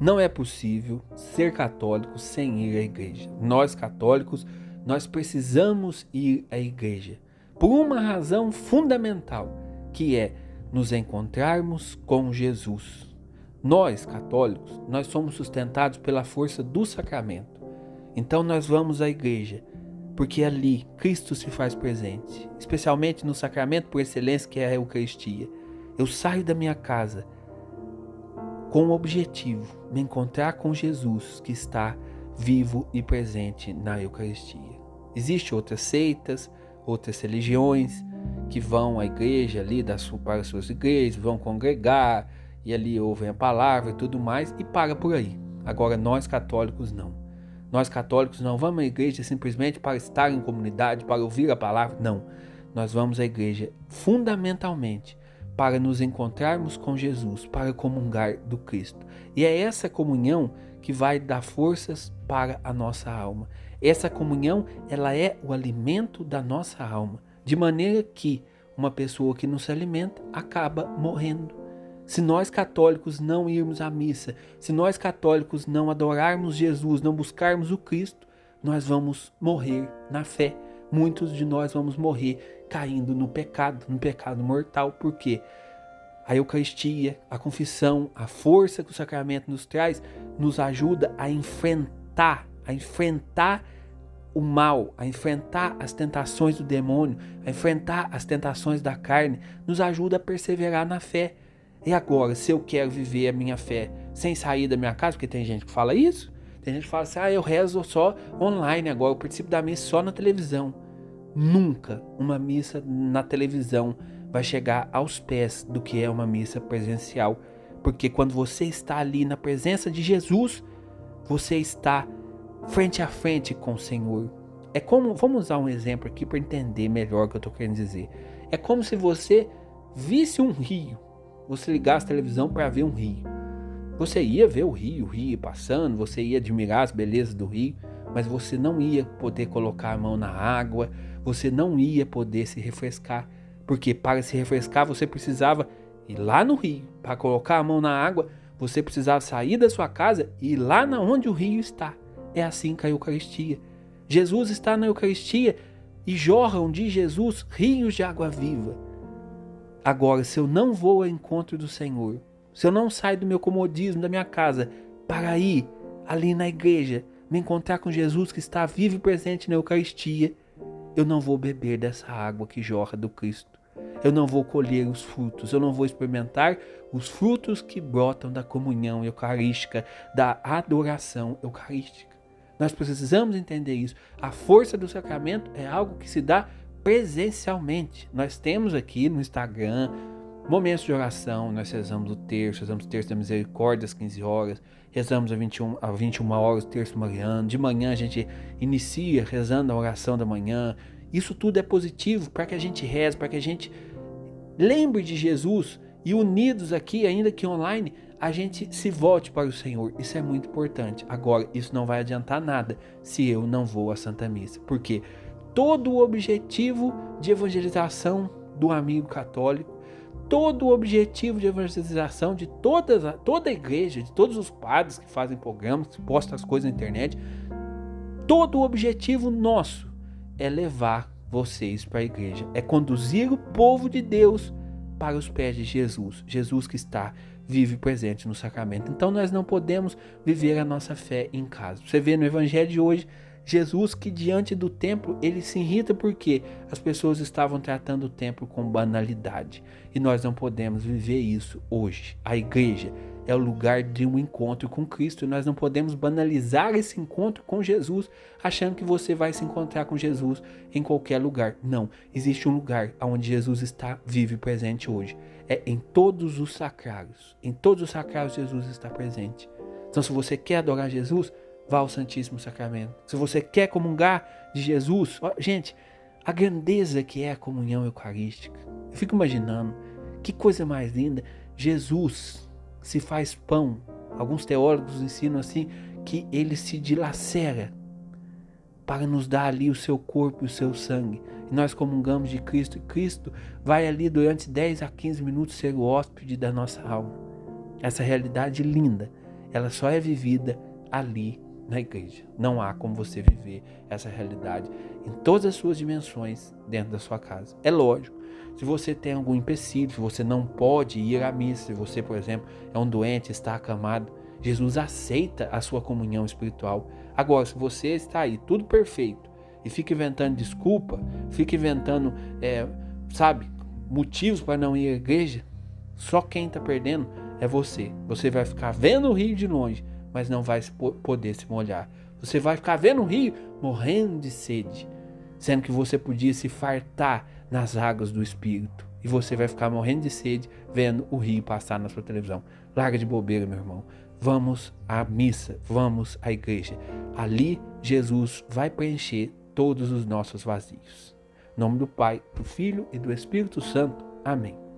Não é possível ser católico sem ir à igreja. Nós católicos, nós precisamos ir à igreja por uma razão fundamental, que é nos encontrarmos com Jesus. Nós, católicos, nós somos sustentados pela força do sacramento. Então nós vamos à igreja, porque ali Cristo se faz presente, especialmente no sacramento por excelência que é a Eucaristia. Eu saio da minha casa com o objetivo de encontrar com Jesus que está vivo e presente na Eucaristia. Existem outras seitas, outras religiões que vão à igreja ali das, para as suas igrejas, vão congregar e ali ouvem a palavra e tudo mais e para por aí. Agora nós católicos não. Nós católicos não vamos à igreja simplesmente para estar em comunidade, para ouvir a palavra, não. Nós vamos à igreja fundamentalmente para nos encontrarmos com Jesus, para comungar do Cristo. E é essa comunhão que vai dar forças para a nossa alma. Essa comunhão, ela é o alimento da nossa alma, de maneira que uma pessoa que não se alimenta acaba morrendo. Se nós católicos não irmos à missa, se nós católicos não adorarmos Jesus, não buscarmos o Cristo, nós vamos morrer na fé. Muitos de nós vamos morrer caindo no pecado, no pecado mortal, porque a Eucaristia, a confissão, a força que o sacramento nos traz, nos ajuda a enfrentar a enfrentar o mal, a enfrentar as tentações do demônio, a enfrentar as tentações da carne, nos ajuda a perseverar na fé. E agora, se eu quero viver a minha fé sem sair da minha casa, porque tem gente que fala isso, tem gente que fala assim: ah, eu rezo só online agora, eu participo da missa só na televisão. Nunca uma missa na televisão vai chegar aos pés do que é uma missa presencial, porque quando você está ali na presença de Jesus, você está frente a frente com o Senhor. É como, vamos usar um exemplo aqui para entender melhor o que eu estou querendo dizer. É como se você visse um rio, você ligasse a televisão para ver um rio. Você ia ver o rio, o rio passando, você ia admirar as belezas do rio, mas você não ia poder colocar a mão na água, você não ia poder se refrescar, porque para se refrescar você precisava ir lá no rio. Para colocar a mão na água, você precisava sair da sua casa e ir lá na onde o rio está. É assim com a Eucaristia. Jesus está na Eucaristia e jorram de Jesus rios de água viva. Agora, se eu não vou ao encontro do Senhor, se eu não saio do meu comodismo, da minha casa, para ir ali na igreja, me encontrar com Jesus que está vivo e presente na Eucaristia, eu não vou beber dessa água que jorra do Cristo. Eu não vou colher os frutos, eu não vou experimentar os frutos que brotam da comunhão eucarística, da adoração eucarística. Nós precisamos entender isso. A força do sacramento é algo que se dá presencialmente. Nós temos aqui no Instagram momentos de oração, nós rezamos o terço, rezamos o terço da misericórdia às 15 horas, rezamos a 21, a 21 horas o terço mariano, de manhã a gente inicia rezando a oração da manhã. Isso tudo é positivo para que a gente reze, para que a gente lembre de Jesus e unidos aqui, ainda que online, a gente se volte para o Senhor. Isso é muito importante. Agora, isso não vai adiantar nada se eu não vou à Santa Missa. Porque todo o objetivo de evangelização do amigo católico, todo o objetivo de evangelização de todas, toda a igreja, de todos os padres que fazem programas, que postam as coisas na internet, todo o objetivo nosso é levar vocês para a igreja, é conduzir o povo de Deus para os pés de Jesus, Jesus que está vive presente no sacramento. Então nós não podemos viver a nossa fé em casa. Você vê no evangelho de hoje Jesus que diante do templo ele se irrita porque as pessoas estavam tratando o templo com banalidade. E nós não podemos viver isso hoje. A igreja é o lugar de um encontro com Cristo e nós não podemos banalizar esse encontro com Jesus achando que você vai se encontrar com Jesus em qualquer lugar. Não, existe um lugar onde Jesus está vivo e presente hoje é em todos os sacrários. Em todos os sacrários Jesus está presente. Então, se você quer adorar Jesus, vá ao Santíssimo Sacramento. Se você quer comungar de Jesus, gente, a grandeza que é a comunhão eucarística. Eu fico imaginando que coisa mais linda. Jesus se faz pão. Alguns teólogos ensinam assim que ele se dilacera para nos dar ali o seu corpo e o seu sangue e nós comungamos de Cristo, e Cristo vai ali durante 10 a 15 minutos ser o hóspede da nossa alma. Essa realidade linda. ela só é vivida ali na igreja. Não há como você viver essa realidade em todas as suas dimensões dentro da sua casa. É lógico, se você tem algum empecilho, se você não pode ir à missa, se você, por exemplo, é um doente, está acamado, Jesus aceita a sua comunhão espiritual. Agora, se você está aí tudo perfeito e fica inventando desculpa, fica inventando, é, sabe, motivos para não ir à igreja, só quem está perdendo é você. Você vai ficar vendo o rio de longe, mas não vai poder se molhar. Você vai ficar vendo o rio morrendo de sede, sendo que você podia se fartar nas águas do Espírito. E você vai ficar morrendo de sede vendo o rio passar na sua televisão. Larga de bobeira, meu irmão. Vamos à missa, vamos à igreja. Ali Jesus vai preencher todos os nossos vazios. Em nome do Pai, do Filho e do Espírito Santo. Amém.